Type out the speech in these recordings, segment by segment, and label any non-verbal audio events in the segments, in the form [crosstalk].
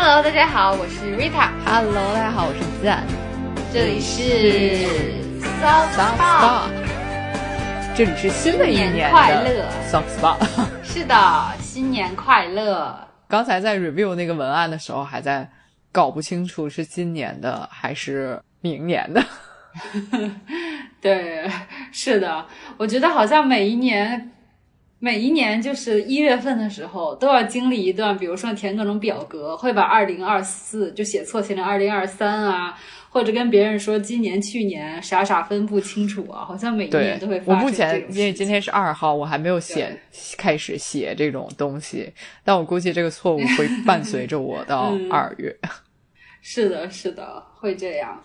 Hello，大家好，我是 Rita。Hello，大家好，我是赞。这里是 Soft Spot。这里是新的一年快乐 Soft Spot。是的，新年快乐。刚才在 review 那个文案的时候，还在搞不清楚是今年的还是明年的。[laughs] 对，是的，我觉得好像每一年，每一年就是一月份的时候，都要经历一段，比如说填各种表格，会把二零二四就写错，写成二零二三啊，或者跟别人说今年、去年傻傻分不清楚啊，好像每一年都会，发生我目前因为今天是二号，我还没有写开始写这种东西，但我估计这个错误会伴随着我到 [laughs] 嗯二月。[laughs] 是的，是的，会这样。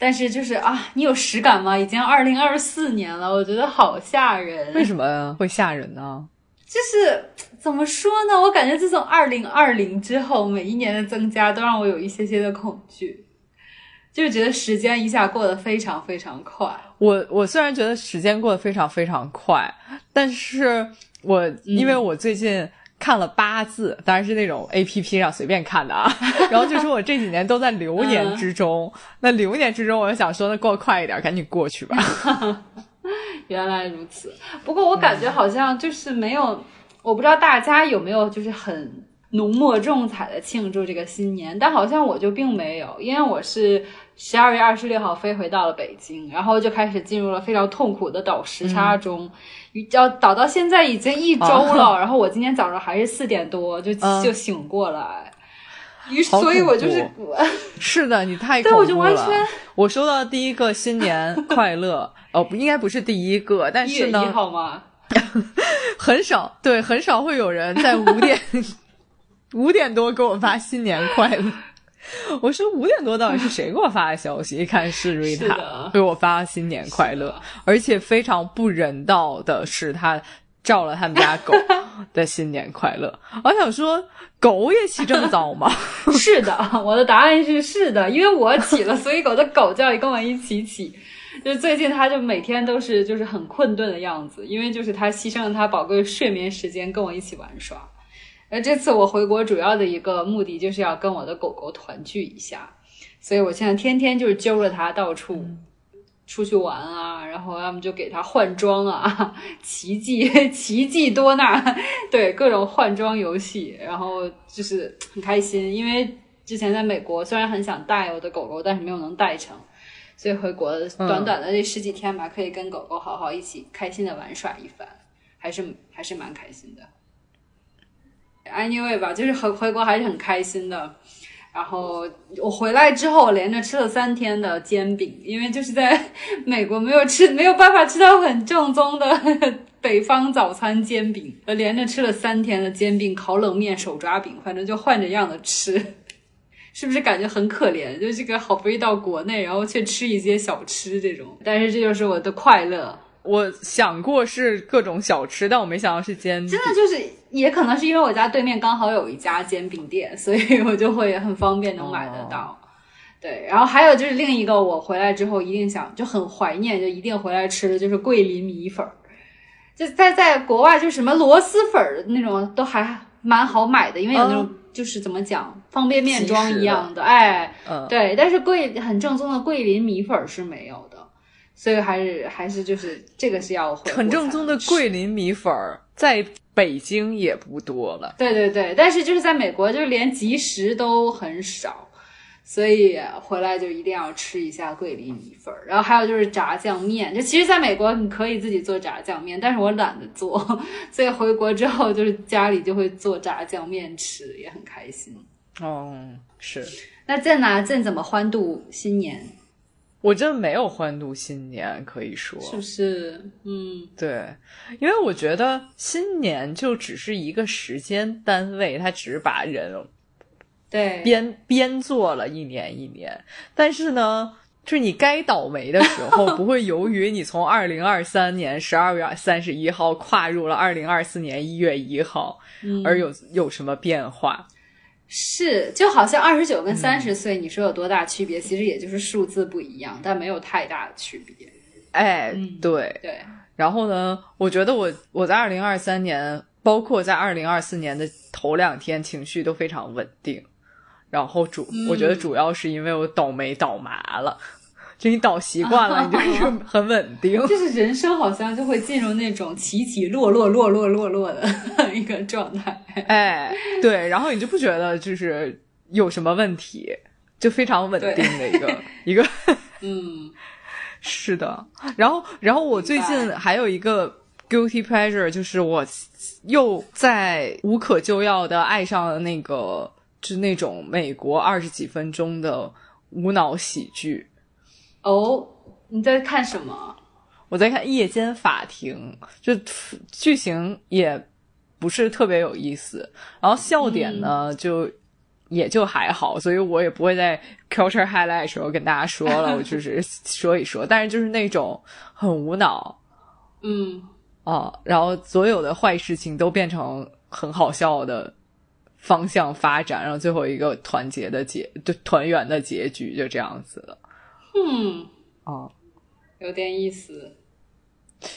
但是就是啊，你有实感吗？已经二零二四年了，我觉得好吓人。为什么会吓人呢？就是怎么说呢？我感觉自从二零二零之后，每一年的增加都让我有一些些的恐惧，就是觉得时间一下过得非常非常快。我我虽然觉得时间过得非常非常快，但是我因为我最近看了八字，当然是那种 A P P 上随便看的啊，[laughs] 然后就说我这几年都在流年之中，[laughs] 那流年之中，我就想说，那过快一点，赶紧过去吧。[laughs] 原来如此，不过我感觉好像就是没有，我不知道大家有没有就是很浓墨重彩的庆祝这个新年，但好像我就并没有，因为我是十二月二十六号飞回到了北京，然后就开始进入了非常痛苦的倒时差中，要倒到现在已经一周了，[laughs] 然后我今天早上还是四点多就、嗯就醒过来，于是所以我就是怖 [laughs] 是的，你太对恐怖了。我就完全我收到第一个新年 [laughs] 快乐，哦，不应该不是第一个，但是呢，号吗？很少，对，很少会有人在五点五点多给我发新年快乐。[laughs] 我说五点多到底是谁给我发的消息？一看是瑞塔给我发新年快乐，而且非常不人道的是，他照了他们家狗 [laughs] 的新年快乐。我想说，狗也起这么早吗？[laughs] 是的，我的答案是是的，因为我起了，所以狗的狗叫也跟我一起起。就最近，他就每天都是就是很困顿的样子，因为就是他牺牲了他宝贵睡眠时间跟我一起玩耍。而这次我回国主要的一个目的就是要跟我的狗狗团聚一下，所以我现在天天就是揪着它到处出去玩啊，然后要么就给它换装啊，奇迹奇迹多纳，[laughs] 对各种换装游戏，然后就是很开心，因为之前在美国虽然很想带我的狗狗，但是没有能带成，所以回国短短的这十几天吧，可以跟狗狗好好一起开心的玩耍一番，还是还是蛮开心的。Anyway 吧，就是回回国还是很开心的。然后我回来之后，我连着吃了三天的煎饼，因为就是在 [laughs] 美国没有吃，没有办法吃到很正宗的北方早餐煎饼，我连着吃了三天的煎饼、烤冷面、手抓饼，反正就换着样的吃，是不是感觉很可怜？就这个好不容易到国内，然后却吃一些小吃这种，但是这就是我的快乐。我想过是各种小吃，但我没想到是煎饼。真的就是，也可能是因为我家对面刚好有一家煎饼店，所以我就会很方便能买得到。对，然后还有就是另一个，我回来之后一定想就很怀念，就一定回来吃的就是桂林米粉儿。就在在国外，就什么螺蛳粉儿那种都还蛮好买的，因为有那种、就是怎么讲方便面装一样的，哎，嗯，对。但是桂很正宗的桂林米粉儿是没有的，所以还是还是就是这个是要回很正宗的桂林米粉儿，在北京也不多了。对对对，但是就是在美国，就是连即食都很少，所以回来就一定要吃一下桂林米粉儿。然后还有就是炸酱面，就其实在美国你可以自己做炸酱面，但是我懒得做，所以回国之后就是家里就会做炸酱面吃，也很开心。哦，是那郑呢？郑怎么欢度新年？我真没有欢度新年，可以说是不是？嗯，对，因为我觉得新年就只是一个时间单位，它只是把人对，编编做了一年一年，但是呢。就是你该倒霉的时候，[laughs] 不会由于你从二零二三年十二月三十一号跨入了二零二四年一月一号，嗯而有有什么变化？是，就好像二十九跟三十岁，你说有多大区别？其实也就是数字不一样，但没有太大的区别。哎，嗯对。对，然后呢，我觉得我我在二零二三年，包括在二零二四年的头两天，情绪都非常稳定。然后主，我觉得主要是因为我倒霉倒麻了，就你倒习惯了，[laughs] 你就是很稳定。就是人生好像就会进入那种起起落落、落落落落的 [laughs] 一个状态。哎，对，然后你就不觉得就是有什么问题，就非常稳定的一个 [laughs] 一个。嗯，是的。然后，然后我最近还有一个 guilty pleasure，就是我又在无可救药的爱上了那个。是那种美国二十几分钟的无脑喜剧。哦，你在看什么？我在看《夜间法庭》，就剧情也不是特别有意思，然后笑点呢就也就还好，所以我也不会在 Culture Highlight 时候跟大家说了，我就是说一说。[laughs] 但是就是那种很无脑，嗯，啊，然后所有的坏事情都变成很好笑的。方向发展，然后最后一个团结的结，就团圆的结局就这样子了。嗯，哦，有点意思，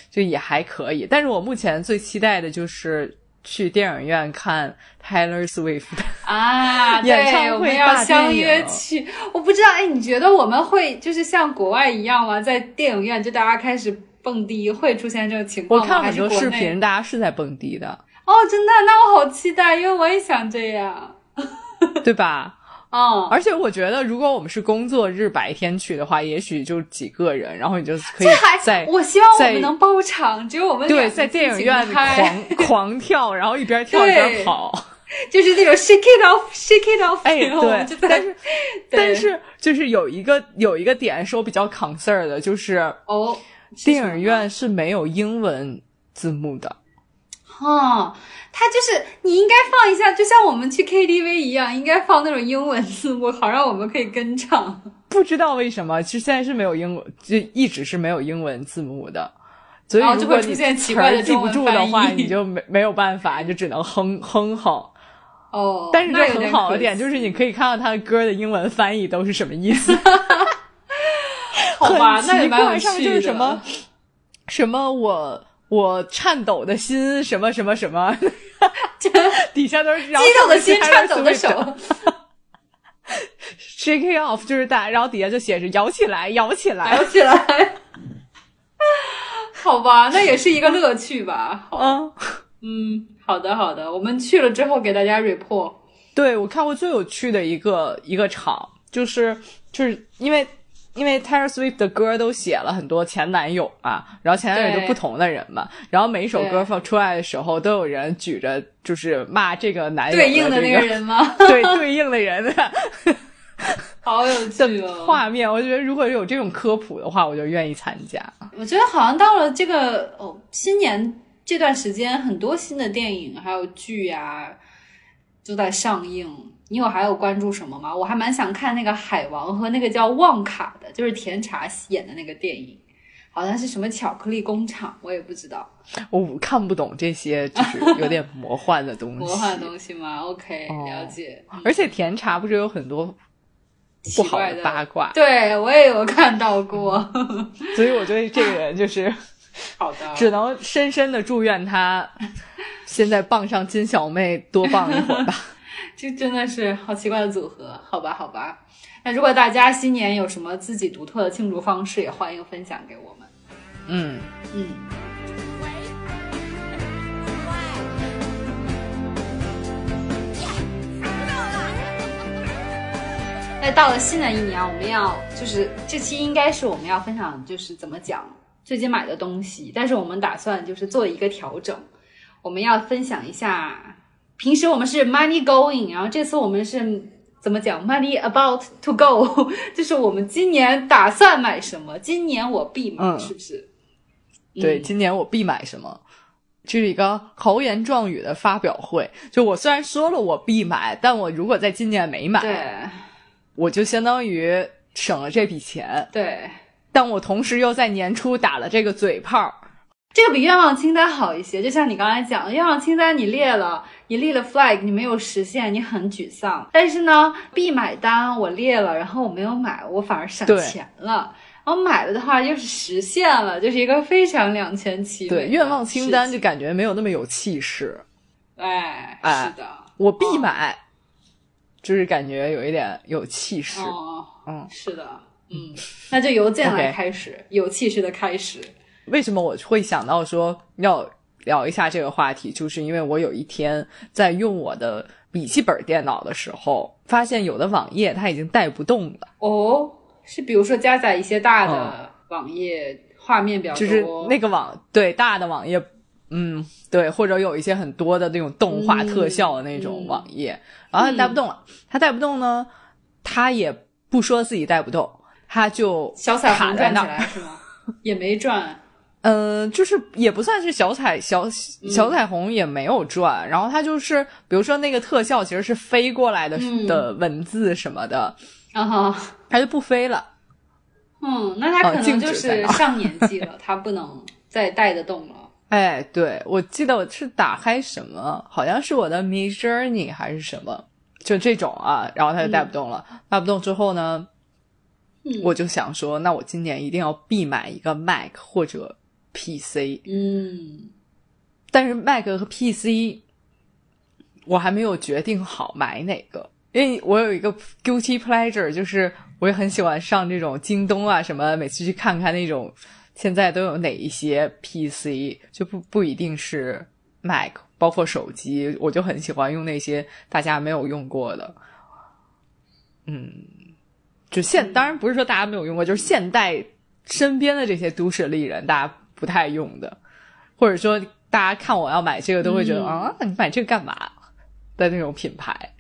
就也还可以。但是我目前最期待的就是去电影院看 Taylor Swift 啊，[laughs] 演唱会要相约去。我不知道，哎，你觉得我们会就是像国外一样吗？在电影院就大家开始蹦迪，会出现这种情况吗？我看很多视频，大家是在蹦迪的。哦，真的，那我好期待，因为我也想这样，对吧？嗯，而且我觉得，如果我们是工作日白天去的话，也许就几个人，然后你就可以在。我希望我们能包场，只有我们对，在电影院狂 [laughs] 狂跳，然后一边跳一边跑，就是那种 shake it off，shake it off。哎，对，但是 [laughs] 但是就是有一个有一个点是我比较 concern 的，就是哦，电影院是没有英文字幕的。哦，他就是你应该放一下，就像我们去 KTV 一样，应该放那种英文字幕，[laughs] 好让我们可以跟唱。[laughs] 不知道为什么，其实现在是没有英文，就一直是没有英文字幕的，所以如果你词儿记不住的话，你就没没有办法，你就只能哼哼哼。哦，但是这很好的点就是你可以看到他的歌的英文翻译都是什么意思。[laughs] 好吧，那奇怪，上就是什么什么我。我颤抖的心，什么什么什么，[laughs] 底下都是激动的心，颤抖的手，[laughs] shake it off 就是大，然后底下就写着摇起来，摇起来，摇起来。[laughs] 好吧，那也是一个乐趣吧。嗯嗯，好的好的，我们去了之后给大家 report。对我看过最有趣的一个一个场，就是就是因为。因为 Taylor Swift 的歌都写了很多前男友嘛，然后前男友就不同的人嘛，然后每一首歌放出来的时候，都有人举着就是骂这个男友对应的那个人吗？[laughs] 对，对应的人，[laughs] 好有趣哦！画面，我觉得如果有这种科普的话，我就愿意参加。我觉得好像到了这个哦新年这段时间，很多新的电影还有剧啊都在上映。你有还有关注什么吗？我还蛮想看那个海王和那个叫旺卡的，就是甜茶演的那个电影，好像是什么巧克力工厂，我也不知道。我看不懂这些，就是 [laughs] 有点魔幻的东西。魔幻的东西吗？OK，了解。而且甜茶不是有很多不好的八卦？对我也有看到过。所以我对这个人就是 [laughs] 好的，[laughs] 只能深深的祝愿他现在傍上金小妹多傍一会儿吧。这真的是好奇怪的组合，好吧，好吧。那如果大家新年有什么自己独特的庆祝方式，也欢迎分享给我们。嗯嗯。那到了新的一年，我们要就是这期应该是我们要分享，就是怎么讲最近买的东西，但是我们打算就是做一个调整，我们要分享一下。平时我们是 money going，然后这次我们是怎么讲 money about to go，[laughs] 就是我们今年打算买什么，今年我必买，是不是？对，今年我必买什么？这是一个豪言壮语的发表会。就我虽然说了我必买，但我如果在今年没买，我就相当于省了这笔钱。对，但我同时又在年初打了这个嘴炮。这个比愿望清单好一些，就像你刚才讲的，愿望清单你列了，你立了 flag，你没有实现，你很沮丧。但是呢，必买单我列了，然后我没有买，我反而省钱了。然后买了的话又是实现了，就是一个非常两全其美。对，愿望清单就感觉没有那么有气势。哎，是的，我必买，就是感觉有一点有气势。哦，嗯，是的，嗯，那就由这来开始有气势的开始。为什么我会想到说要聊一下这个话题，就是因为我有一天在用我的笔记本电脑的时候，发现有的网页它已经带不动了，哦，是比如说加载一些大的网页，画面比较多，就是那个网对大的网页，嗯，对，或者有一些很多的那种动画嗯特效的那种嗯网页，然后它带不动了，它带不动呢，它也不说自己带不动，它就小彩虹转起卡在那儿。来是吗？也没转，嗯，就是也不算是小彩小嗯小彩虹也没有转，然后它就是比如说那个特效其实是飞过来的、嗯的文字什么的，然后，它就不飞了。嗯，那他可能就是上年纪了，他不能再带得动了。[laughs] 哎，对，我记得我是打开什么，好像是我的 Mid Journey 还是什么，就这种啊，然后它就带不动了。带不动之后呢，嗯我就想说，那我今年一定要必买一个 Mac 或者 PC。嗯。但是 Mac 和 PC 我还没有决定好买哪个，因为我有一个 guilty pleasure，就是我也很喜欢上这种京东啊什么，每次去看看那种现在都有哪一些 PC，就不不一定是 Mac，包括手机，我就很喜欢用那些大家没有用过的，嗯，就现当然不是说大家没有用过，就是现代身边的这些都市丽人大家不太用的，或者说大家看我要买这个都会觉得、嗯啊，你买这个干嘛的那种品牌。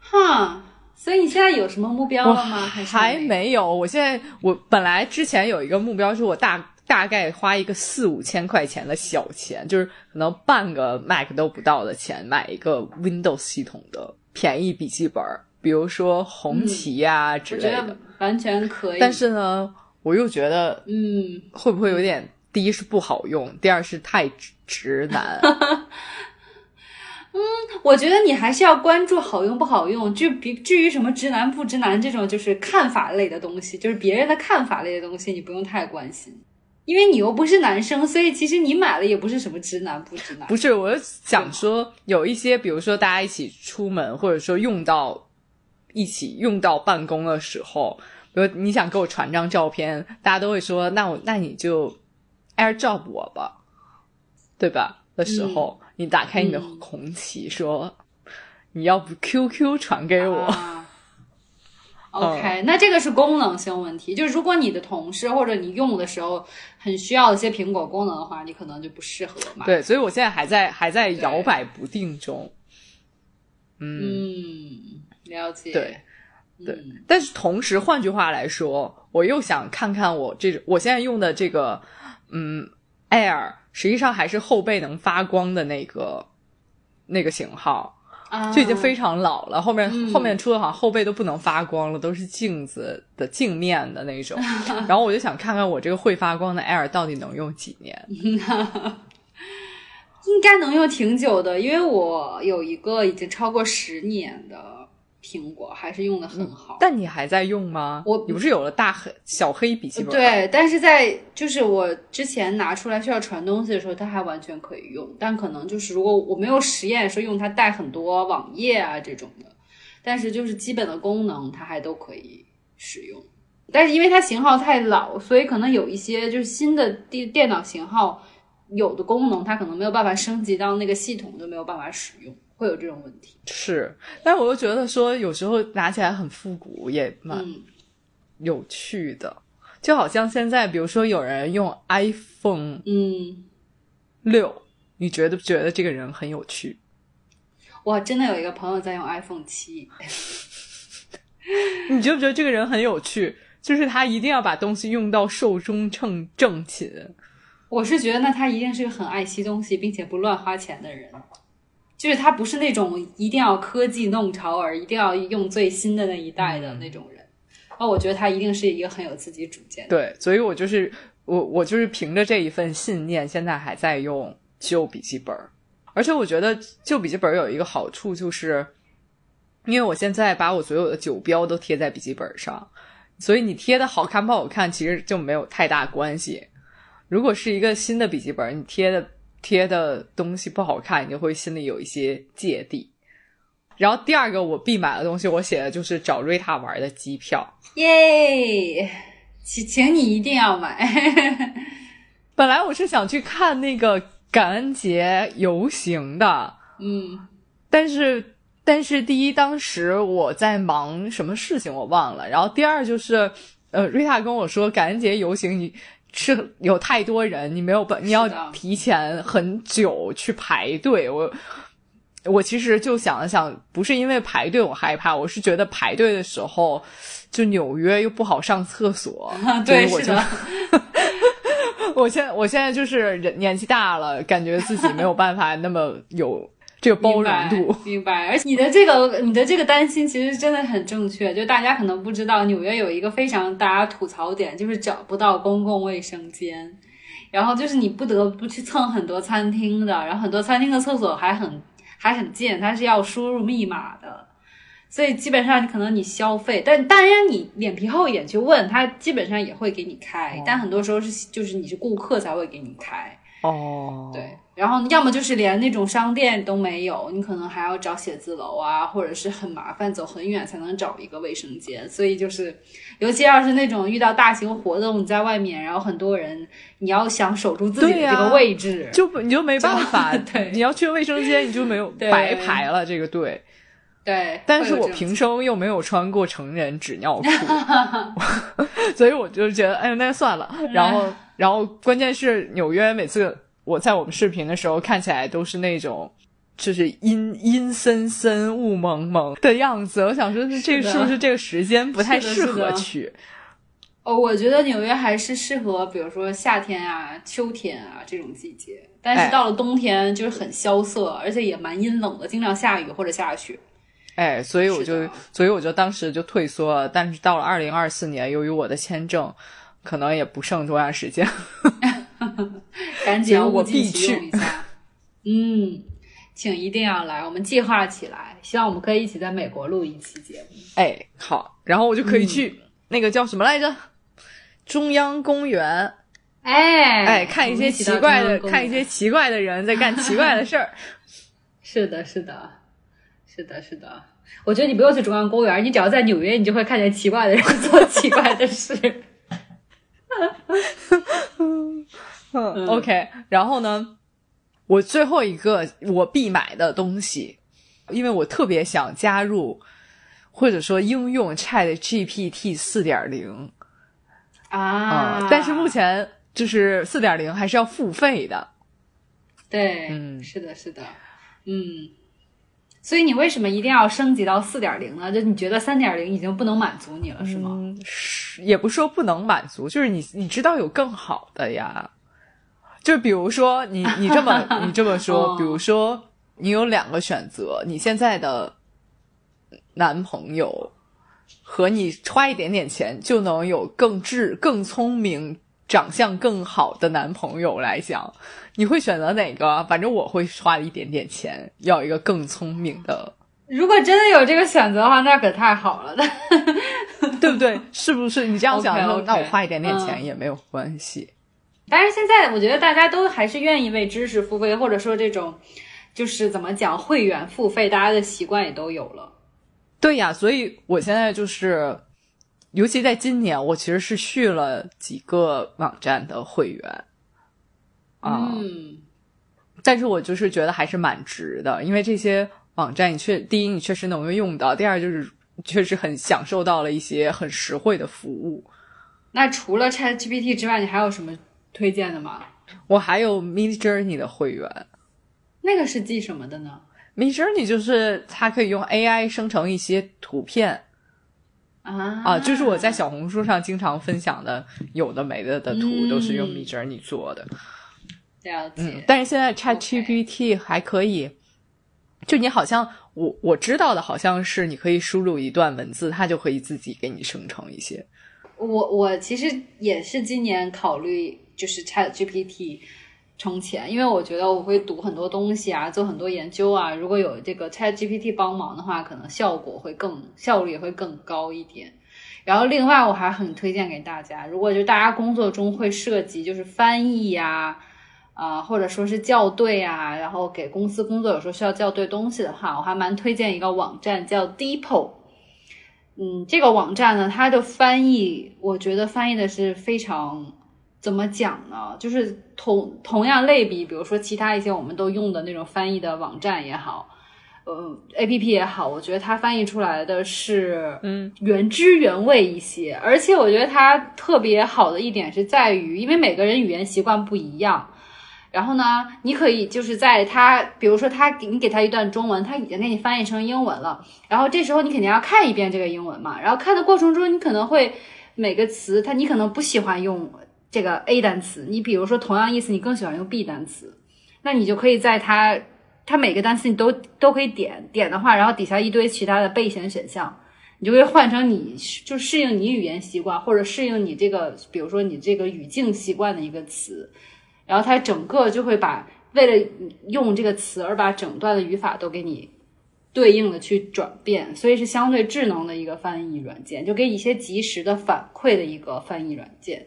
哈，所以你现在有什么目标了吗？还还没有，我现在我本来之前有一个目标，是我大大概花一个四五千块钱的小钱，就是可能半个 Mac 都不到的钱，买一个 Windows 系统的便宜笔记本，比如说红旗呀、之类的。得完全可以。但是呢，我又觉得嗯，会不会有点，第一是不好用，第二是太直直男。[laughs] 我觉得你还是要关注好用不好用。至比至于什么直男不直男这种就是看法类的东西，就是别人的看法类的东西，你不用太关心，因为你又不是男生，所以其实你买了也不是什么直男不直男。不是，我就想说，有一些，比如说大家一起出门，或者说用到一起用到办公的时候，比如你想给我传张照片，大家都会说，那我那你就 AirDrop 我吧，对吧？的时候，你打开你的嗯红旗，说你要不 QQ 传给我，啊 OK，、那这个是功能性问题，就是如果你的同事或者你用的时候很需要一些苹果功能的话，你可能就不适合嘛。对，所以我现在还在还在摇摆不定中。嗯，嗯，了解。对。对嗯但是同时，换句话来说，我又想看看我这我现在用的这个，嗯，Air，实际上还是后背能发光的那个那个型号，啊，就已经非常老了。后面、嗯后面出的好像后背都不能发光了，都是镜子的镜面的那种。[laughs] 然后我就想看看我这个会发光的 Air 到底能用几年。[laughs] 应该能用挺久的，因为我有一个已经超过十年的苹果，还是用的很好。但你还在用吗？我你不是有了大黑小黑笔记本？，对，但是在就是我之前拿出来需要传东西的时候，它还完全可以用，但可能就是如果我没有实验说用它带很多网页啊这种的，但是就是基本的功能它还都可以使用。但是因为它型号太老，所以可能有一些就是新的电电脑型号有的功能它可能没有办法升级到那个系统，就没有办法使用，会有这种问题。是。但我又觉得说，有时候拿起来很复古，也蛮。嗯，有趣的，就好像现在，比如说有人用 iPhone 嗯，六，你觉得不觉得这个人很有趣？我真的有一个朋友在用 iPhone 七，[laughs] 你觉不觉得这个人很有趣？就是他一定要把东西用到寿终正正寝。我是觉得那他一定是个很爱惜东西，并且不乱花钱的人。就是他不是那种一定要科技弄潮儿，一定要用最新的那一代的那种人。那我觉得他一定是一个很有自己主见的。对，所以我就是我我就是凭着这一份信念，现在还在用旧笔记本儿。而且我觉得旧笔记本儿有一个好处，就是因为我现在把我所有的酒标都贴在笔记本上，所以你贴的好看不好看，其实就没有太大关系。如果是一个新的笔记本，你贴的贴的东西不好看，你就会心里有一些芥蒂。然后第二个我必买的东西，我写的就是找瑞塔玩的机票。耶，请请你一定要买。[laughs] 本来我是想去看那个感恩节游行的，嗯，但是但是第一，当时我在忙什么事情我忘了，然后第二就是，呃，瑞塔跟我说感恩节游行你是有太多人，你没有办，你要提前很久去排队，我。我其实就想了想，不是因为排队我害怕，我是觉得排队的时候，就纽约又不好上厕所，[laughs] 对，我就 [laughs] 我现在我现在就是人年纪大了，感觉自己没有办法那么有这个包容度。[laughs] 明白。明白而且你的这个你的这个担心其实真的很正确，就大家可能不知道，纽约有一个非常大家吐槽点，就是找不到公共卫生间。然后就是你不得不去蹭很多餐厅的，然后很多餐厅的厕所还很还很近，它是要输入密码的，所以基本上你可能你消费，但当然你脸皮厚一点去问他，基本上也会给你开，但很多时候是就是你是顾客才会给你开。哦，对，然后要么就是连那种商店都没有，你可能还要找写字楼啊，或者是很麻烦，走很远才能找一个卫生间。所以就是，尤其要是那种遇到大型活动，你在外面，然后很多人，你要想守住自己的这个位置，就不你就没办法，[laughs] 对你要去卫生间，你就没有白排了这个队。对。但是我平生又没有穿过成人纸尿裤，[laughs] 所以我就觉得，哎呀，那就算了。然后，[laughs] 然后关键是纽约每次我在我们视频的时候，看起来都是那种。就是阴阴森森、雾蒙蒙的样子，我想说，这个是不是这个时间不太适合去？哦，我觉得纽约还是适合，比如说夏天啊、秋天啊这种季节，但哎是到了冬天就是很萧瑟，而且也蛮阴冷的，经常下雨或者下雪。哎，所以我就，所以我就当时就退缩了。但是到了二零二四年，由于我的签证可能也不剩多长时间，[laughs] [laughs] [laughs] 赶紧我物尽必其用一下。[laughs] 嗯，请一定要来，我们计划起来，希望我们可以一起在美国录一期节目。哎，好，然后我就可以嗯去、那个叫什么来着？中央公园，哎哎，看一些奇怪的，看一些些。奇怪的人在干奇怪的事儿。[laughs] 是的，是的，是的，是的。我觉得你不用去中央公园，你只要在纽约，你就会看见奇怪的人做奇怪的事。[laughs] 嗯，OK，然后呢，我最后一个我必买的东西，因为我特别想加入或者说应用 Chat GPT 四点零啊、但是目前就是四点零还是要付费的。对，嗯是的，是的，嗯。所以你为什么一定要升级到四点零呢？就你觉得三点零已经不能满足你了，是吗？嗯，是也不说不能满足，就是你你知道有更好的呀。就比如说你你这么 [laughs] 你这么说，哦比如说你有两个选择，你现在的男朋友和你花一点点钱就能有更智、更聪明、长相更好的男朋友来讲，你会选择哪个？反正我会花一点点钱，要一个更聪明的。如果真的有这个选择的话，那可太好了。对不对？是不是？你这样想说 [laughs] OK，OK，那我花一点点嗯钱也没有关系。但是现在我觉得大家都还是愿意为知识付费，或者说这种就是怎么讲会员付费，大家的习惯也都有了。对呀，所以我现在就是，尤其在今年，我其实是续了几个网站的会员啊、嗯，但是我就是觉得还是蛮值的，因为这些网站你确第一你确实能用到，第二就是确实很享受到了一些很实惠的服务。那除了 Chat GPT 之外，你还有什么推荐的吗？我还有 Mid Journey 的会员那个是记什么的呢？，Mid Journey 就是它可以用 AI 生成一些图片。啊啊，就是我在小红书上经常分享的有的没的的图，嗯都是用 Mid Journey 做的。了解。嗯，但是现在 Chat GPT 还可以，就你好像我我知道的好像是你可以输入一段文字，它就可以自己给你生成一些。我我其实也是今年考虑就是 Chat GPT 充钱，因为我觉得我会读很多东西啊，做很多研究啊。如果有这个 Chat GPT 帮忙的话，可能效果会更效率也会更高一点。然后另外我还很推荐给大家，如果就大家工作中会涉及就是翻译呀、啊、或者说是校对啊，然后给公司工作有时候需要校对东西的话，我还蛮推荐一个网站叫 Deepo。嗯，这个网站呢，它的翻译，我觉得翻译的是非常怎么讲呢？就是同同样类比，比如说其他一些我们都用的那种翻译的网站也好，呃，A P P 也好，我觉得它翻译出来的是嗯原汁原味一些，而且我觉得它特别好的一点是在于，因为每个人语言习惯不一样。然后呢，你可以就是在它，比如说它给你给它一段中文，它已经给你翻译成英文了，然后这时候你肯定要看一遍这个英文嘛，然后看的过程中你可能会每个词，它你可能不喜欢用这个 A 单词，你比如说同样意思你更喜欢用 B 单词，那你就可以在它它每个单词你都都可以点点的话，然后底下一堆其他的备选选项，你就会换成你就适应你语言习惯或者适应你这个，比如说你这个语境习惯的一个词。然后它整个就会把为了用这个词而把整段的语法都给你对应的去转变，所以是相对智能的一个翻译软件，就给一些及时的反馈的一个翻译软件，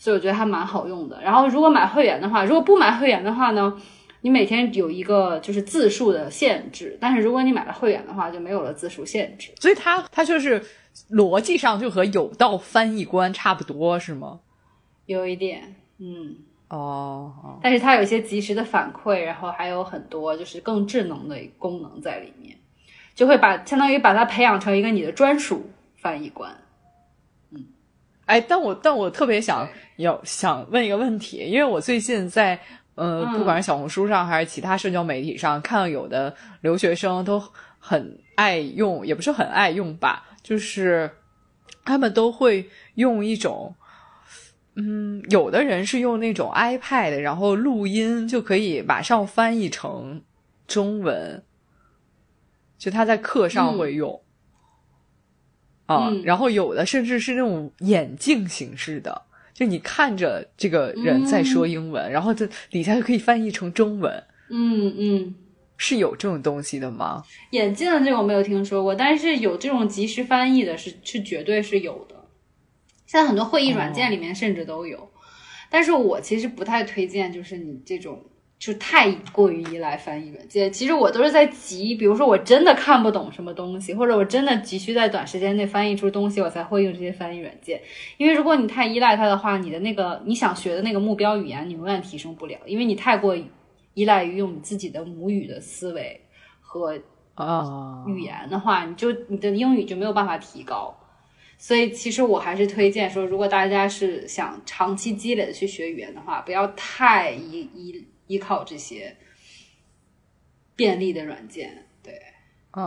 所以我觉得还蛮好用的。然后如果买会员的话，如果不买会员的话呢，你每天有一个就是字数的限制，但是如果你买了会员的话，就没有了字数限制。所以它它就是逻辑上就和有道翻译官差不多，是吗？有一点，嗯。哦哦，但是它有一些及时的反馈，然后还有很多就是更智能的功能在里面，就会把相当于把它培养成一个你的专属翻译官。哎，但我但我特别想要想问一个问题，因为我最近在呃，嗯不管是小红书上还是其他社交媒体上，看到有的留学生都很爱用，也不是很爱用吧，就是他们都会用一种。嗯，有的人是用那种 iPad，然后录音就可以马上翻译成中文，就他在课上会用。啊，嗯。然后有的甚至是那种眼镜形式的，就你看着这个人在说英文，然后这底下就可以翻译成中文，嗯嗯，是有这种东西的吗？眼镜的这个我没有听说过，但是有这种即时翻译的是是绝对是有的。现在很多会议软件里面甚至都有，但是我其实不太推荐，就是你这种就太过于依赖翻译软件。其实我都是在急，比如说我真的看不懂什么东西，或者我真的急需在短时间内翻译出东西，我才会用这些翻译软件。因为如果你太依赖它的话，你的那个你想学的那个目标语言，你永远提升不了，因为你太过依赖于用你自己的母语的思维和啊，语言的话，你就你的英语就没有办法提高。所以其实我还是推荐说，如果大家是想长期积累的去学语言的话，不要太依依依靠这些便利的软件，对，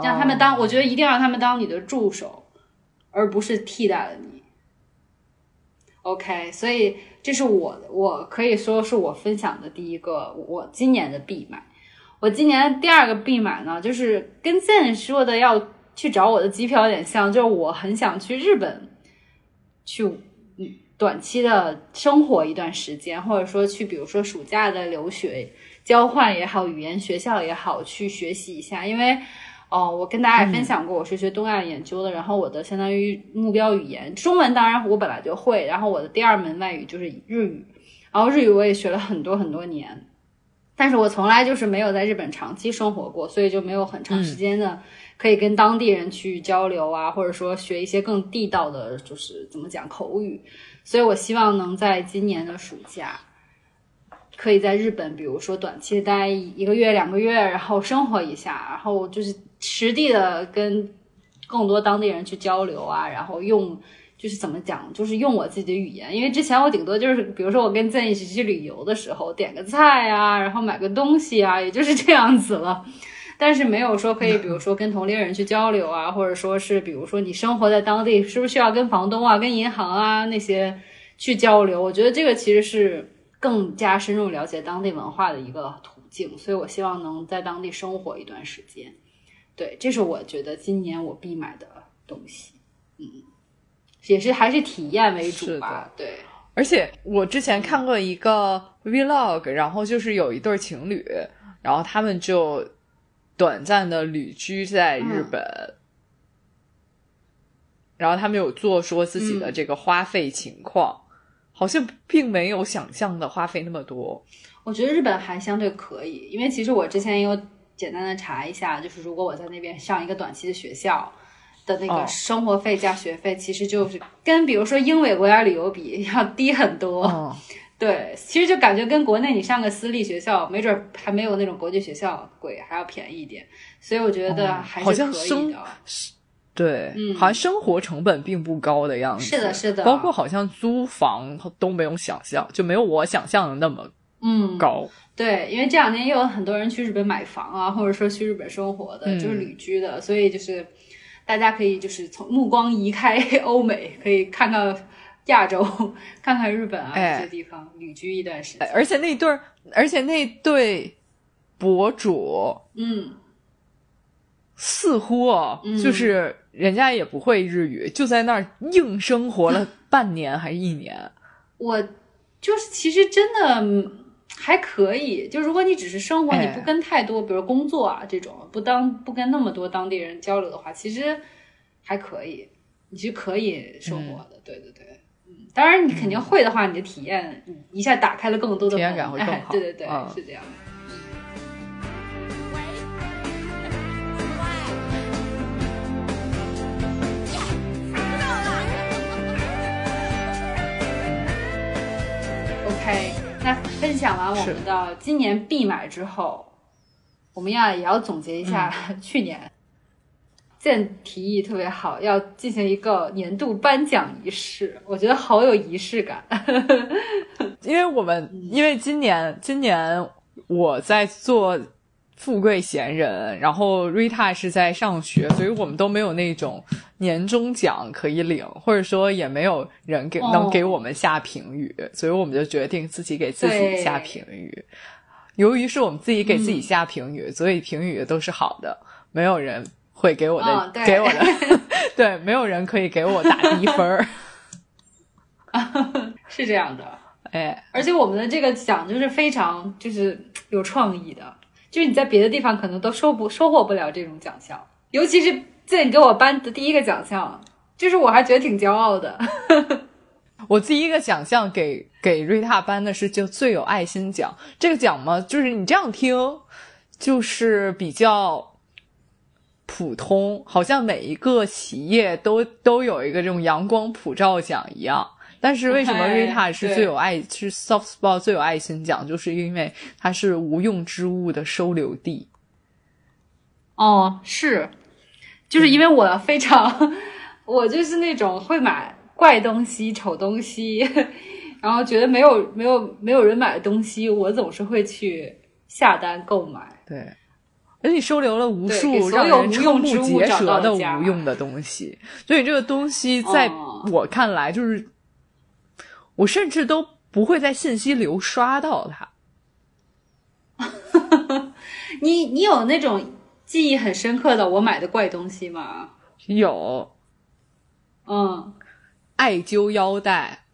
让他们当，我觉得一定让他们当你的助手，而不是替代了你。OK，所以这是我我可以说是我分享的第一个我今年的必买。我今年第二个必买呢，就是跟 Zen 说的要去找我的机票有点像，就是我很想去日本，去嗯短期的生活一段时间，或者说去比如说暑假的留学交换也好，语言学校也好，去学习一下。因为哦，我跟大家也分享过，我是学东亚研究的，然后我的相当于目标语言中文，当然我本来就会，然后我的第二门外语就是日语，然后日语我也学了很多很多年。但是我从来就是没有在日本长期生活过，所以就没有很长时间的可以跟当地人去交流啊，或者说学一些更地道的，就是怎么讲口语。所以我希望能在今年的暑假，可以在日本，比如说短期待一个月、两个月，然后生活一下，然后就是实地的跟更多当地人去交流啊，然后用。就是怎么讲，就是用我自己的语言，因为之前我顶多就是，比如说我跟曾一起去旅游的时候，点个菜啊，然后买个东西啊，也就是这样子了。但是没有说可以，比如说跟同龄人去交流啊，[laughs] 或者说是，比如说你生活在当地，是不是需要跟房东啊、跟银行啊那些去交流？我觉得这个其实是更加深入了解当地文化的一个途径。所以我希望能在当地生活一段时间。对，这是我觉得今年我必买的东西。嗯。也是还是体验为主吧，对。而且我之前看过一个 vlog，然后就是有一对情侣，然后他们就短暂的旅居在日本，嗯、然后他们有做说自己的这个花费情况，嗯、好像并没有想象的花费那么多。我觉得日本还相对可以，因为其实我之前也有简单的查一下，就是如果我在那边上一个短期的学校的那哦个生活费加学费，其实就是跟比如说英美国家旅游比要低很多。嗯，对，其实就感觉跟国内你上个私立学校，没准儿还没有那种国际学校贵，还要便宜一点。所以我觉得还是可以像生的。对，嗯好像生活成本并不高的样子。是的是的包括好像租房都没有想象，就没有我想象的那么嗯，高。对，因为这两年也有很多人去日本买房啊，或者说去日本生活的，嗯就是旅居的，所以就是大家可以就是从目光移开 [laughs] 欧美，可以看看亚洲，[laughs] 看看日本啊哎这些地方旅居一段时间。哎而且那对儿，而且那对博主嗯，似乎哦，嗯就是人家也不会日语，就在那儿硬生活了 [laughs] 半年还是一年。我就是其实真的嗯还可以，就如果你只是生活，哎你不跟太多，比如工作啊这种，不当不跟那么多当地人交流的话，其实还可以，你是可以生活的。对对对。嗯，当然，你肯定会的话，你的体验嗯。一下打开了更多的体验感会更好。哎对对对，嗯。是这样。OK，那分享完我们的今年必买之后，我们要也要总结一下嗯。[laughs] 去年。建提议特别好，要进行一个年度颁奖仪式，我觉得好有仪式感。[laughs] 因为我们因为今年今年我在做富贵闲人，然后 Rita 是在上学，所以我们都没有那种年终奖可以领，或者说也没有人给、哦能给我们下评语，所以我们就决定自己给自己下评语。由于是我们自己给自己下评语，所以评语都是好的，没有人会给我的、哦给我的 [laughs] 对，没有人可以给我打低分儿。[laughs] 是这样的，哎，而且我们的这个奖就是非常就是有创意的，就是你在别的地方可能都收不收获不了这种奖项，尤其是在你给我颁的第一个奖项，就是我还觉得挺骄傲的。[laughs] 我第一个奖项给给瑞塔颁的是就最有爱心奖。这个奖嘛，就是你这样听，就是比较普通，好像每一个企业都都有一个这种阳光普照奖一样。但是为什么哎瑞塔是最有爱 [laughs] 是 Soft Spot 最有爱心奖，就是因为它是无用之物的收留地。哦，是，就是因为我非常，[laughs] 我就是那种会买怪东西、丑东西，[laughs] 然后觉得没有没有没有人买的东西，我总是会去下单购买。对，而且你收留了无数让人瞠无用之目结舌的到无用的东西，所以这个东西在哦我看来，就是、我甚至都不会在信息流刷到它。[laughs] 你你有那种记忆很深刻的我买的怪东西吗？有。嗯，艾灸腰带，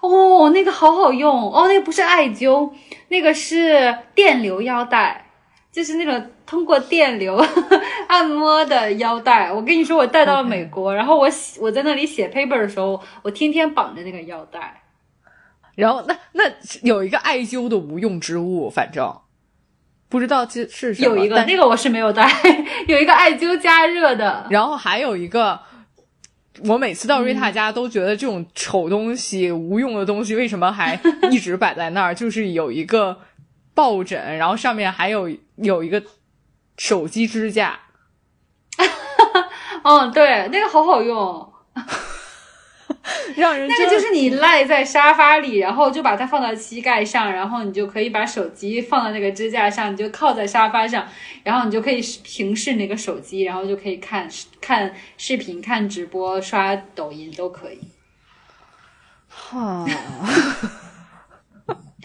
哦，那个好好用。哦，那个不是艾灸，那个是电流腰带，就是那种通过电流 [laughs] 按摩的腰带。我跟你说，我带到了美国，然后我写我在那里写 paper 的时候，我天天绑着那个腰带。然后那那有一个艾灸的无用之物，反正不知道这是什么。有一个那个我是没有带，[laughs] 有一个艾灸加热的。然后还有一个，我每次到瑞嗯塔家都觉得这种丑东西、无用的东西为什么还一直摆在那儿？[laughs] 就是有一个抱枕，然后上面还有有一个手机支架。嗯，[laughs] 对，那个好好用。[laughs] 让人那个就是你赖在沙发里，然后就把它放到膝盖上，然后你就可以把手机放到那个支架上，你就靠在沙发上，然后你就可以平视那个手机，然后就可以看看视频、看直播、刷抖音都可以。啊，[laughs]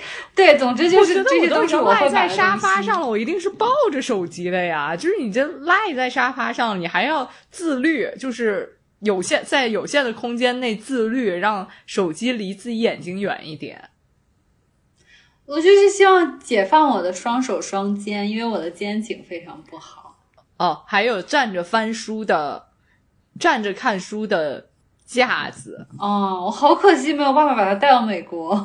[laughs] 对，总之就是这些我都是我赖在沙发上了，我一定是抱着手机的呀。就是你这赖在沙发上，你还要自律，就是有限在有限的空间内自律，让手机离自己眼睛远一点。我就是希望解放我的双手双肩，因为我的肩颈非常不好。哦，还有站着翻书的，站着看书的架子。哦，我好可惜没有办法把它带到美国。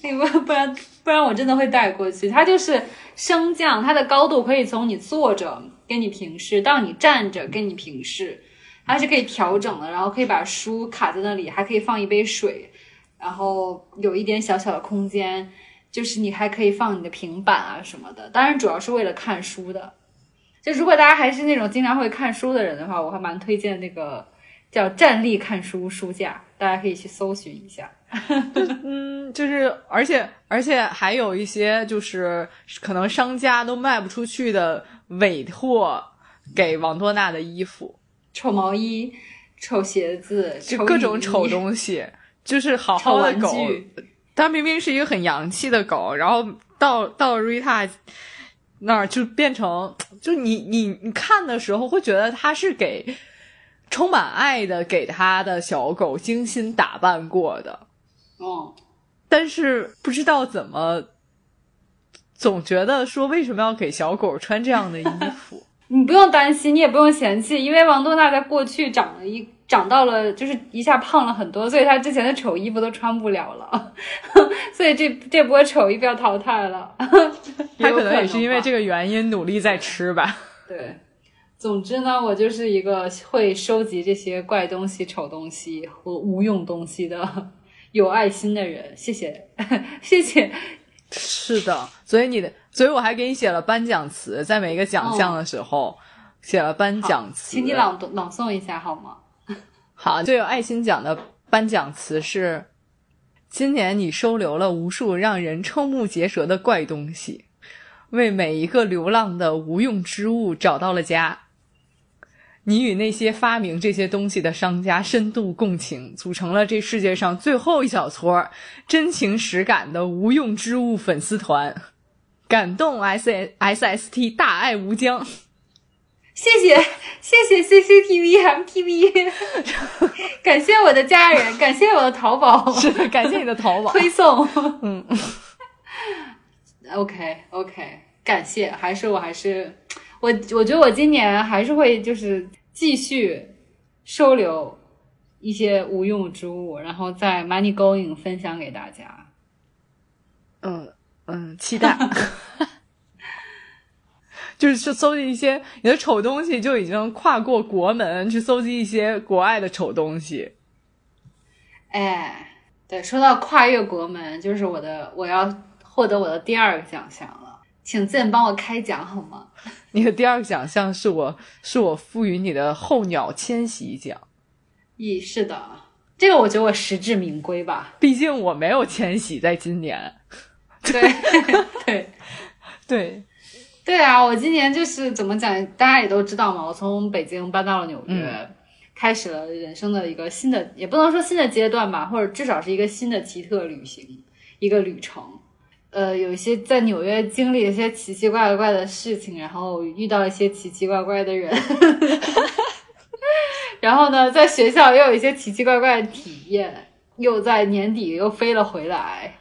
不不然不然我真的会带过去。它就是升降，它的高度可以从你坐着给你平视到你站着给你平视，它是可以调整的。然后可以把书卡在那里，还可以放一杯水，然后有一点小小的空间，就是你还可以放你的平板啊什么的。当然主要是为了看书的。就如果大家还是那种经常会看书的人的话，我还蛮推荐那个叫站立看书书架，大家可以去搜寻一下。[laughs] [laughs] 嗯，就是而且而且还有一些就是可能商家都卖不出去的委托给王多娜的衣服、丑毛衣、丑鞋子，就各种丑东西，[laughs] 就是好好的狗，它明明是一个很洋气的狗，然后到到了 Rita 那儿就变成，就你你你看的时候会觉得它是给充满爱的给他的小狗精心打扮过的。哦，但是不知道怎么，总觉得说为什么要给小狗穿这样的衣服？[laughs] 你不用担心，你也不用嫌弃，因为王多娜在过去长了一长到了，就是一下胖了很多，所以她之前的丑衣服都穿不了了，[laughs] 所以这这波丑衣服要淘汰了。[laughs] 他可能也是因为这个原因努力在吃吧。对，总之呢，我就是一个会收集这些怪东西、丑东西和无用东西的。[laughs] 有爱心的人，谢谢，[laughs] 谢谢。是的，所以你的，所以我还给你写了颁奖词，在每一个奖项的时候写了颁奖词，请你朗读朗诵一下好吗？[laughs] 好，最有爱心奖的颁奖词是：今年你收留了无数让人瞠目结舌的怪东西，为每一个流浪的无用之物找到了家。你与那些发明这些东西的商家深度共情，组成了这世界上最后一小撮真情实感的无用之物粉丝团，感动 S S S T 大爱无疆。谢谢谢谢 C C T V M T V，感谢我的家人，感谢我的淘宝，是的，感谢你的淘宝推送。[laughs] 嗯，OK OK，感谢，还是我还是我，我觉得我今年还是会就是。继续收留一些无用之物，然后在 Money Going 分享给大家。嗯嗯，期待。[laughs] 就是去搜集一些你的丑东西，就已经跨过国门去搜集一些国外的丑东西。哎，对，说到跨越国门，就是我的我要获得我的第二个奖项了。请自帮我开奖好吗？你的第二个奖项是我是我赋予你的候鸟迁徙奖。咦，是的，这个我觉得我实至名归吧。毕竟我没有迁徙在今年。对 [laughs] 对对对啊！我今年就是怎么讲，大家也都知道嘛。我从北京搬到了纽约，开始了人生的一个新的，也不能说新的阶段吧，或者至少是一个新的奇特旅行，一个旅程。呃，有一些在纽约经历一些奇奇怪怪的事情，然后遇到一些奇奇怪怪的人，[laughs] 然后呢，在学校又有一些奇奇怪怪的体验，又在年底又飞了回来，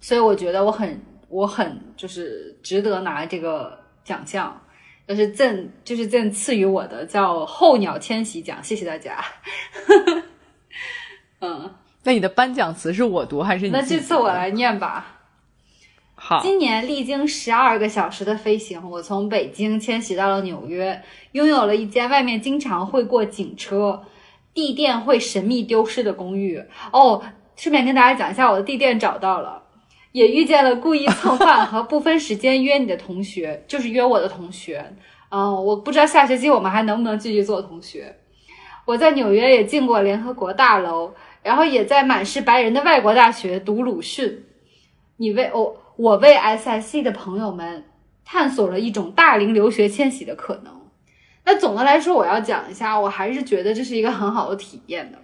所以我觉得我很我很就是值得拿这个奖项，就是赠就是赠赐予我的叫候鸟迁徙奖，谢谢大家，[laughs] 嗯。那你的颁奖词是我读还是你？那这次我来念吧。好，今年历经十二个小时的飞行，我从北京迁徙到了纽约，拥有了一间外面经常会过警车、地垫会神秘丢失的公寓。哦，顺便跟大家讲一下，我的地垫找到了，也遇见了故意蹭饭和不分时间约你的同学，就是约我的同学。嗯，我不知道下学期我们还能不能继续做同学。我在纽约也进过联合国大楼。然后也在满是白人的外国大学读鲁迅。你为我，我为 SIC 的朋友们探索了一种大龄留学迁徙的可能。那总的来说，我要讲一下，我还是觉得这是一个很好的体验的。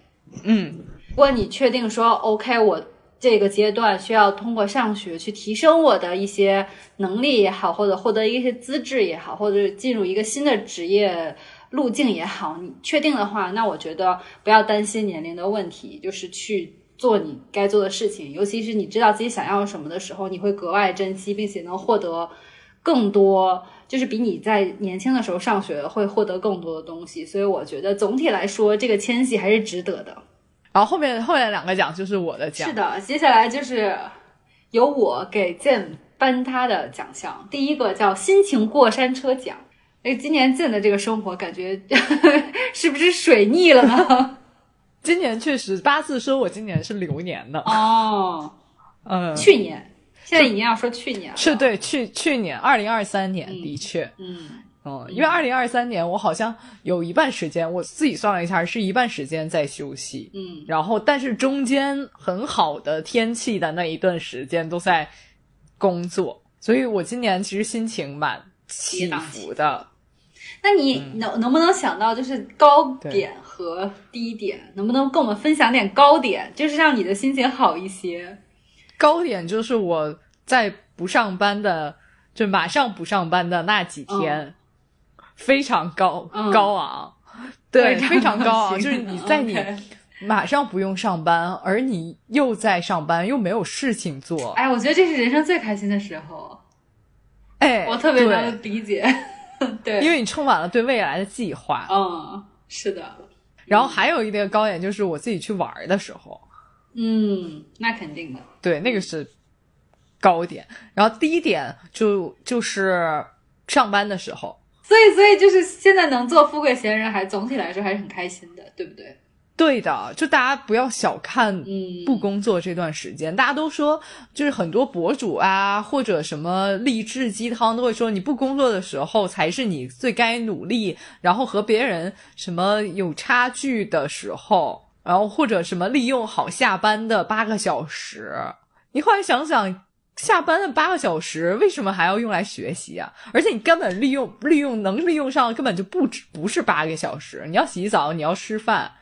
嗯，如果你确定说 OK，我这个阶段需要通过上学去提升我的一些能力也好，或者获得一些资质也好，或者进入一个新的职业。路径也好，你确定的话，那我觉得不要担心年龄的问题，就是去做你该做的事情。尤其是你知道自己想要什么的时候，你会格外珍惜，并且能获得更多，就是比你在年轻的时候上学会获得更多的东西。所以我觉得总体来说，这个迁徙还是值得的。然后后面后面两个奖就是我的奖。是的，接下来就是由我给 Jim 颁他的奖项，第一个叫心情过山车奖。哎，今年 Zen 的这个生活感觉 [laughs] 是不是水逆了呢？[laughs] 今年确实八字说我今年是流年的哦，[laughs] 嗯，去年，现在已经要说去年了，是对去去年二零二三年的确，嗯嗯，因为二零二三年我好像有一半时间，我自己算了一下，是一半时间在休息，嗯然后但是中间很好的天气的那一段时间都在工作，所以我今年其实心情蛮起伏的。那你能能不能想到，就是高点和低点，能不能跟我们分享点高点，就是让你的心情好一些？高点就是我在不上班的，就马上不上班的那几天，非常高、嗯。高昂，对，非常高昂，就是你在你马上不用上班，而你又在上班，又没有事情做，哎，我觉得这是人生最开心的时候，哎，我特别能理解。[laughs] 对，因为你充满了对未来的计划。嗯，是的，然后还有一个高点就是我自己去玩的时候，嗯，那肯定的。对，那个是高点。然后低点就就是上班的时候，所以，所以就是现在能做富贵闲人，还总体来说还是很开心的，对不对？对的，就大家不要小看嗯不工作这段时间。大家都说，就是很多博主啊，或者什么励志鸡汤都会说，你不工作的时候才是你最该努力，然后和别人什么有差距的时候，然后或者什么利用好下班的八个小时。你后来想想。下班的八个小时为什么还要用来学习啊？而且你根本利用利用能利用上根本就不止不是八个小时。你要洗澡，你要吃饭，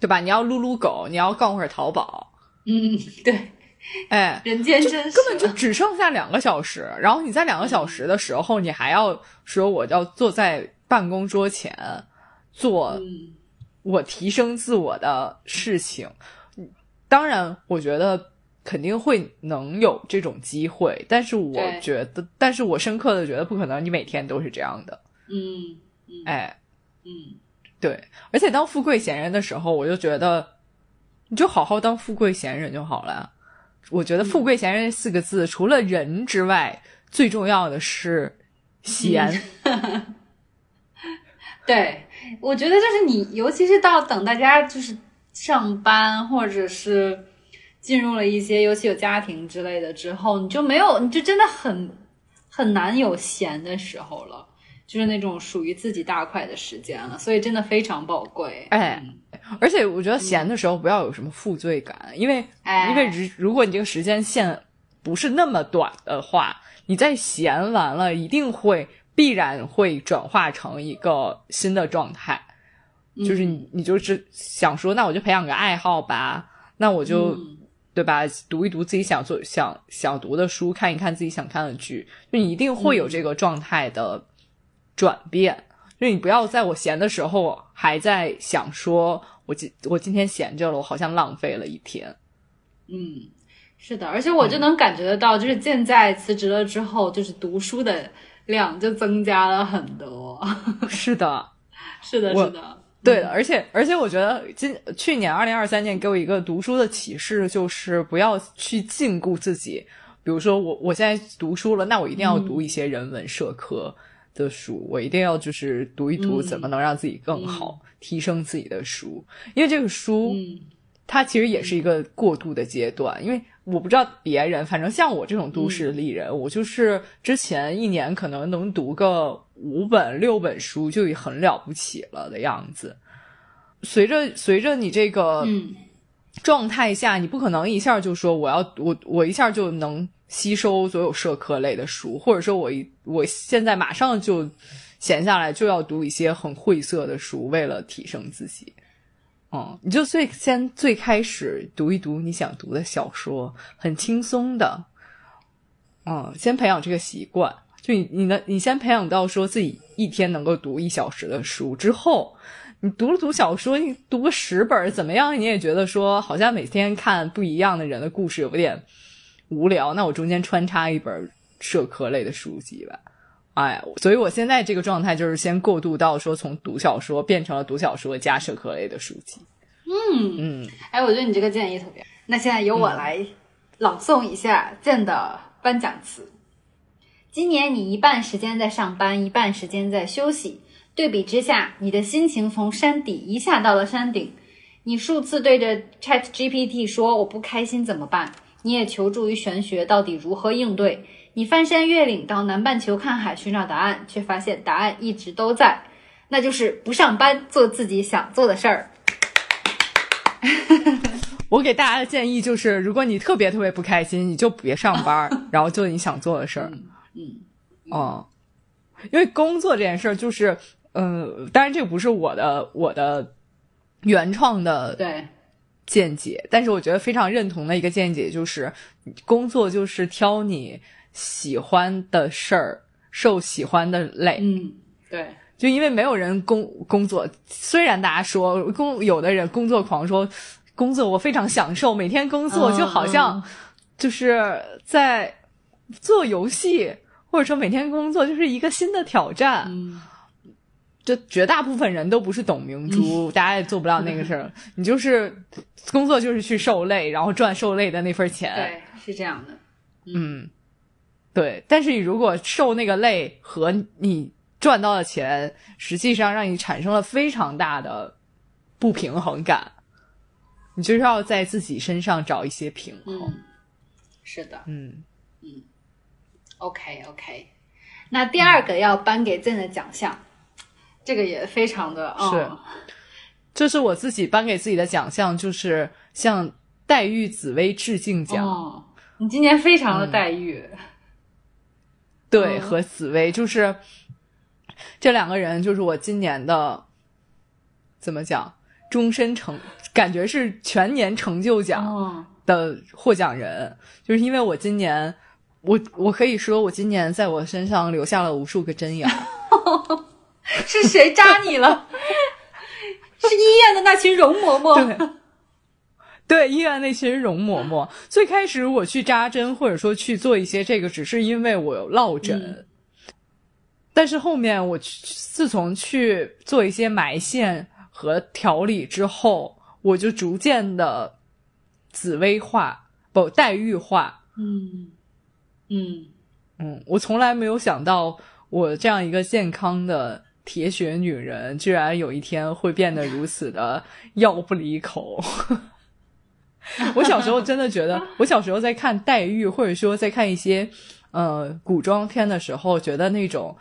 对吧？你要撸撸狗，你要逛会儿淘宝，嗯，对，[laughs] 哎，人间真实，根本就只剩下两个小时。然后你在两个小时的时候，你还要说我要坐在办公桌前做嗯我提升自我的事情。当然，我觉得肯定会能有这种机会，但是我觉得，但是我深刻的觉得不可能，你每天都是这样的。嗯嗯哎，嗯，对，而且当富贵闲人的时候，我就觉得你就好好当富贵闲人就好了。我觉得“富贵闲人”四个字，除了人之外，最重要的是闲。对，我觉得就是你，尤其是到等大家就是上班或者是进入了一些，尤其有家庭之类的之后，你就没有，你就真的很很难有闲的时候了，就是那种属于自己大块的时间了，所以真的非常宝贵。哎嗯而且我觉得闲的时候不要有什么负罪感，因为哎因为如如果你这个时间线不是那么短的话，你在闲完了，一定会必然会转化成一个新的状态。就是你，你就是想说，那我就培养个爱好吧，那我就、嗯对吧，读一读自己想做、想想读的书，看一看自己想看的剧，就你一定会有这个状态的转变。就你不要在我闲的时候还在想说，我今我今天闲着了，我好像浪费了一天。嗯，是的，而且我就能感觉得到，就是现在辞职了之后，就是读书的量就增加了很多。是的，[laughs] 是的，是的，对的，而且而且我觉得今去年二零二三年给我一个读书的启示，就是不要去禁锢自己。比如说我我现在读书了，那我一定要读一些人文社科的书，我一定要就是读一读嗯怎么能让自己更好、提升自己的书，因为这个书。嗯它其实也是一个过渡的阶段，因为我不知道别人，反正像我这种都市丽人，我就是之前一年可能能读个五本六本书就已很了不起了的样子。随着随着你这个嗯状态下，你不可能一下就说我要我我一下就能吸收所有社科类的书，或者说我一我现在马上就闲下来就要读一些很晦涩的书，为了提升自己。嗯，你就最先最开始读一读你想读的小说，很轻松的，嗯，先培养这个习惯。就你你能你先培养到说自己一天能够读一小时的书之后，你读了读小说，你读个十本怎么样？你也觉得说好像每天看不一样的人的故事有点无聊，那我中间穿插一本社科类的书籍吧。哎，所以我现在这个状态就是先过渡到说从读小说变成了读小说加社科类的书籍。嗯嗯，哎，我觉得你这个建议特别。那现在由我来朗诵一下剑的颁奖词。今年你一半时间在上班，一半时间在休息。对比之下，你的心情从山底一下到了山顶。你数次对着 Chat GPT 说“我不开心怎么办”，你也求助于玄学，到底如何应对？你翻山越岭到南半球看海寻找答案，却发现答案一直都在，那就是不上班，做自己想做的事儿。我给大家的建议就是，如果你特别特别不开心，你就别上班，[laughs] 然后做你想做的事儿。嗯，哦，因为工作这件事儿，就是，呃，当然这个不是我的我的原创的对，见解，但是我觉得非常认同的一个见解就是，工作就是挑你喜欢的事儿，受喜欢的累。嗯，对，就因为没有人工工作，虽然大家说工有的人工作狂说工作我非常享受，每天工作就好像就是在做游戏，或者说每天工作就是一个新的挑战。嗯，就绝大部分人都不是董明珠，大家也做不了那个事儿。[laughs] 你就是工作就是去受累，然后赚受累的那份钱。对，是这样的。嗯，对。但是你如果受那个累和你赚到的钱，实际上让你产生了非常大的不平衡感，你就是要在自己身上找一些平衡。嗯，是的。嗯 OK OK，那第二个要颁给朕的奖项，这个也非常的嗯。是。这是我自己颁给自己的奖项，就是向黛玉、紫薇致敬奖。哦，你今年非常的黛玉。对，嗯。和紫薇就是这两个人，就是我今年的怎么讲，终身成，感觉是全年成就奖哦，的获奖人，就是因为我今年，我我可以说我今年在我身上留下了无数个针眼儿，[laughs] [laughs] 是谁扎你了？[laughs] 是医院的那群容嬷嬷。对。对医院那群容嬷嬷，最开始我去扎针或者说去做一些这个，只是因为我有落枕。嗯但是后面我去自从去做一些埋线和调理之后，我就逐渐的紫薇化，不黛玉化。嗯嗯，嗯，我从来没有想到，我这样一个健康的铁血女人，居然有一天会变得如此的药不离口。我小时候真的觉得，我小时候在看黛玉，或者说在看一些呃古装片的时候，觉得那种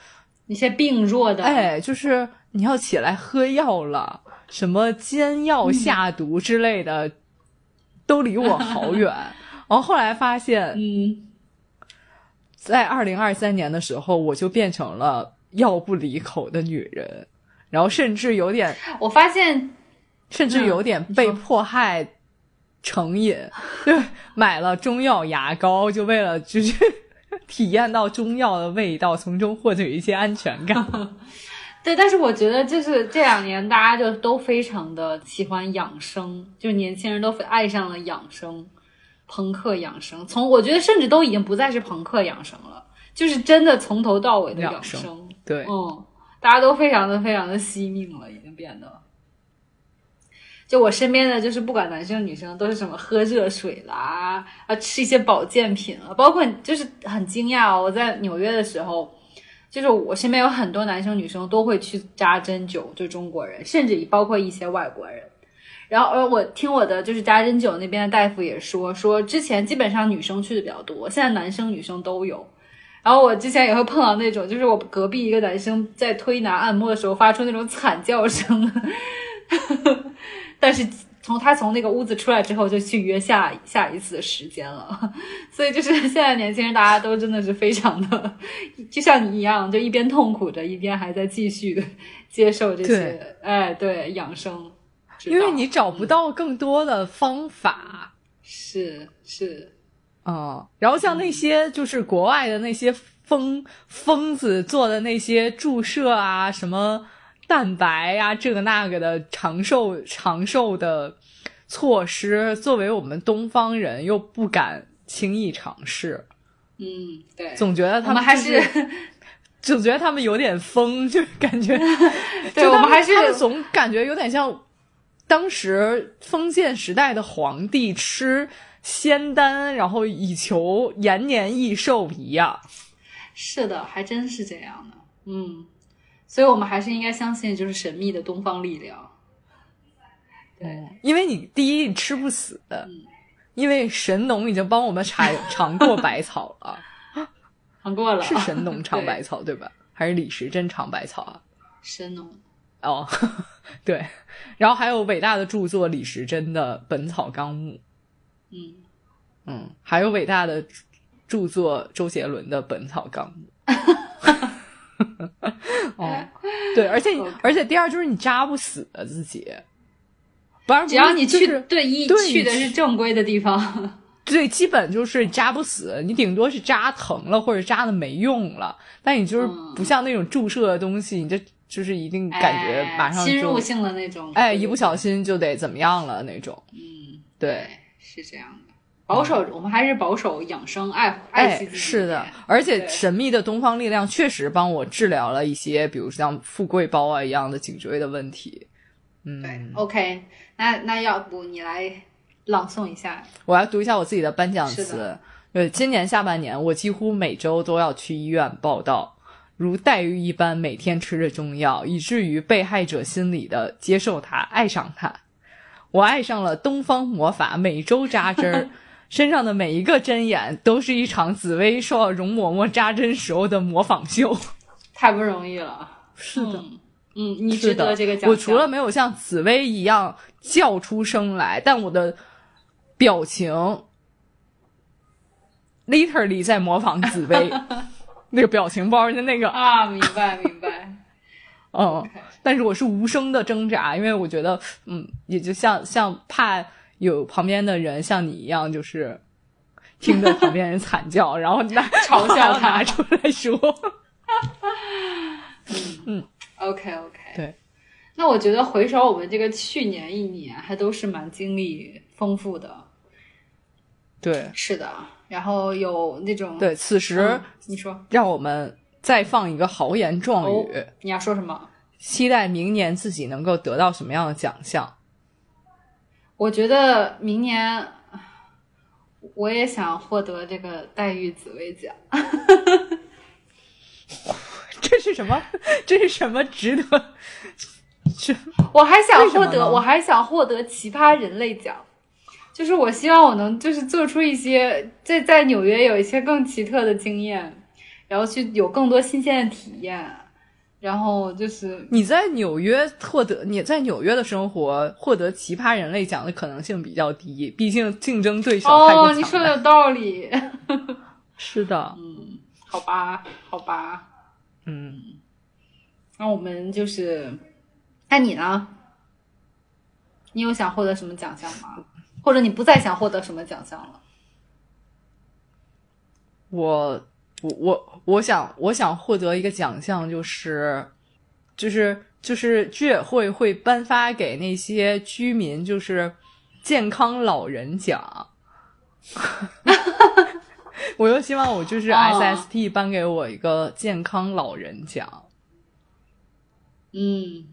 一些病弱的，哎，就是你要起来喝药了，什么煎药下毒之类的，都离我好远。[laughs] 然后后来发现，嗯，在二零二三年的时候，我就变成了药不离口的女人，然后甚至有点，[laughs] 我发现甚至有点被迫害成瘾，对买了中药牙膏，就为了就是 [laughs] 体验到中药的味道，从中获取一些安全感。[laughs] 对，但是我觉得就是这两年大家就都非常的喜欢养生，就年轻人都爱上了养生，朋克养生。从我觉得甚至都已经不再是朋克养生了，就是真的从头到尾的养生。对，嗯，大家都非常的非常的惜命了，已经变得。就我身边的，就是不管男生女生，都是什么喝热水啦，啊，吃一些保健品啊，包括就是很惊讶哦，我在纽约的时候，就是我身边有很多男生女生都会去扎针灸，就中国人，甚至包括一些外国人。然后，而我听我的就是扎针灸那边的大夫也说，说之前基本上女生去的比较多，现在男生女生都有。然后我之前也会碰到那种，就是我隔壁一个男生在推拿按摩的时候发出那种惨叫声，但是从他从那个屋子出来之后，就去约下下一次的时间了。所以就是现在年轻人大家都真的是非常的，就像你一样，就一边痛苦着，一边还在继续的接受这些对，哎，对养生，因为你找不到更多的方法。是是，嗯，然后像那些就是国外的那些疯疯子做的那些注射啊，什么蛋白啊，这个那个的长寿长寿的措施，作为我们东方人又不敢轻易尝试，嗯，对，总觉得他们还是 [laughs] 总觉得他们有点疯，就是感觉，[laughs] 对就我们还是他们总感觉有点像当时封建时代的皇帝吃仙丹，然后以求延年益寿一样。是的，还真是这样的。嗯，所以我们还是应该相信，就是神秘的东方力量。对，因为你第一你吃不死，因为神农已经帮我们尝尝过百草了，[laughs] 尝过了，是神农尝百草 [laughs] 对吧？还是李时珍尝百草啊？神农。哦，[laughs] 对，然后还有伟大的著作李时珍的《本草纲目》，嗯嗯，还有伟大的著作周杰伦的《本草纲目》。[laughs] 哦，对，而且而且第二就是你扎不死的自己，不然只要你去对一去的是正规的地方，对，基本就是扎不死，你顶多是扎疼了或者扎的没用了，但你就是不像那种注射的东西，你这。就是一定感觉马上侵入性的那种，哎，一不小心就得怎么样了那种。嗯，对，是这样的。保守，我们还是保守养生，爱爱惜自己。是的，而且神秘的东方力量确实帮我治疗了一些，比如像富贵包啊一样的颈椎的问题。嗯，对，OK，那那要不你来朗诵一下？我要读一下我自己的颁奖词。呃，今年下半年，我几乎每周都要去医院报道。如黛玉一般，每天吃着中药，以至于被害者心理的接受它，爱上他。我爱上了东方魔法，每周扎针儿，[laughs] 身上的每一个针眼都是一场紫薇受到容嬷嬷扎针时候的模仿秀。太不容易了，是的，嗯，你值得这个奖。我除了没有像紫薇一样叫出声来，但我的表情 literally 在模仿紫薇。[laughs] 那个表情包的那个啊，明白明白，嗯，但是我是无声的挣扎，因为我觉得，嗯，也就像像怕有旁边的人像你一样，就是听着旁边人惨叫，然后拿 [laughs] [laughs] 嘲笑他出来说，[laughs] 嗯。嗯，OK OK，对，那我觉得回首我们这个去年一年，还都是蛮经历丰富的，对，是的。然后有那种对，此时你说，让我们再放一个豪言壮语。你要说什么？期待明年自己能够得到什么样的奖项？我觉得明年我也想获得这个黛玉紫薇奖。[laughs] 这是什么？这是什么值得？这 [laughs] 我还想获得，我还想获得奇葩人类奖。就是我希望我能就是做出一些在在纽约有一些更奇特的经验，然后去有更多新鲜的体验，然后就是你在纽约获得你在纽约的生活获得奇葩人类奖的可能性比较低，毕竟竞争对手太哦，你说的有道理，[laughs] 是的，嗯，好吧，好吧，嗯，那我们就是，那你呢？你有想获得什么奖项吗？或者你不再想获得什么奖项了？我我我我想我想获得一个奖项，就是就是就是居委会会颁发给那些居民，就是健康老人奖。[laughs] 我又希望我就是 SST 颁给我一个健康老人奖。嗯。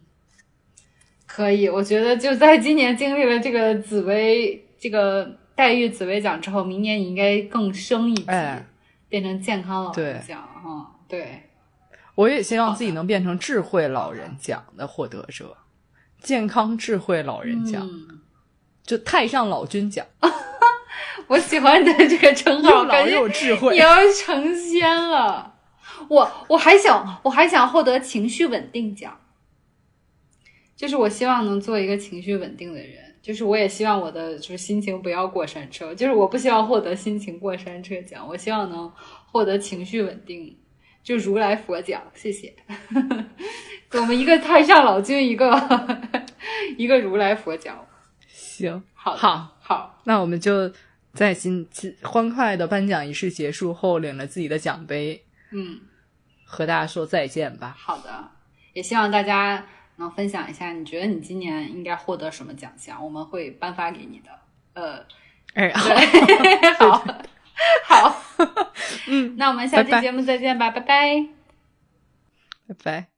可以，我觉得就在今年经历了这个紫薇、这个黛玉紫薇奖之后，明年你应该更升一级，变成健康老人奖哈。对，我也希望自己能变成智慧老人奖的获得者，健康智慧老人奖，就太上老君奖。[laughs] 我喜欢你的这个称号，老有智慧，你要成仙了。我我还想我还想获得情绪稳定奖。就是我希望能做一个情绪稳定的人，就是我也希望我的就是心情不要过山车，就是我不希望获得心情过山车奖，我希望能获得情绪稳定，就如来佛奖，谢谢。[laughs] 我们一个太上老君，一个 [laughs] 一个如来佛奖，行，好，好，好，那我们就在今欢快的颁奖仪式结束后，领了自己的奖杯，嗯，和大家说再见吧。好的，也希望大家。能分享一下，你觉得你今年应该获得什么奖项？我们会颁发给你的。呃，哎，好，好，嗯，那我们下期节目再见吧，拜拜，拜拜。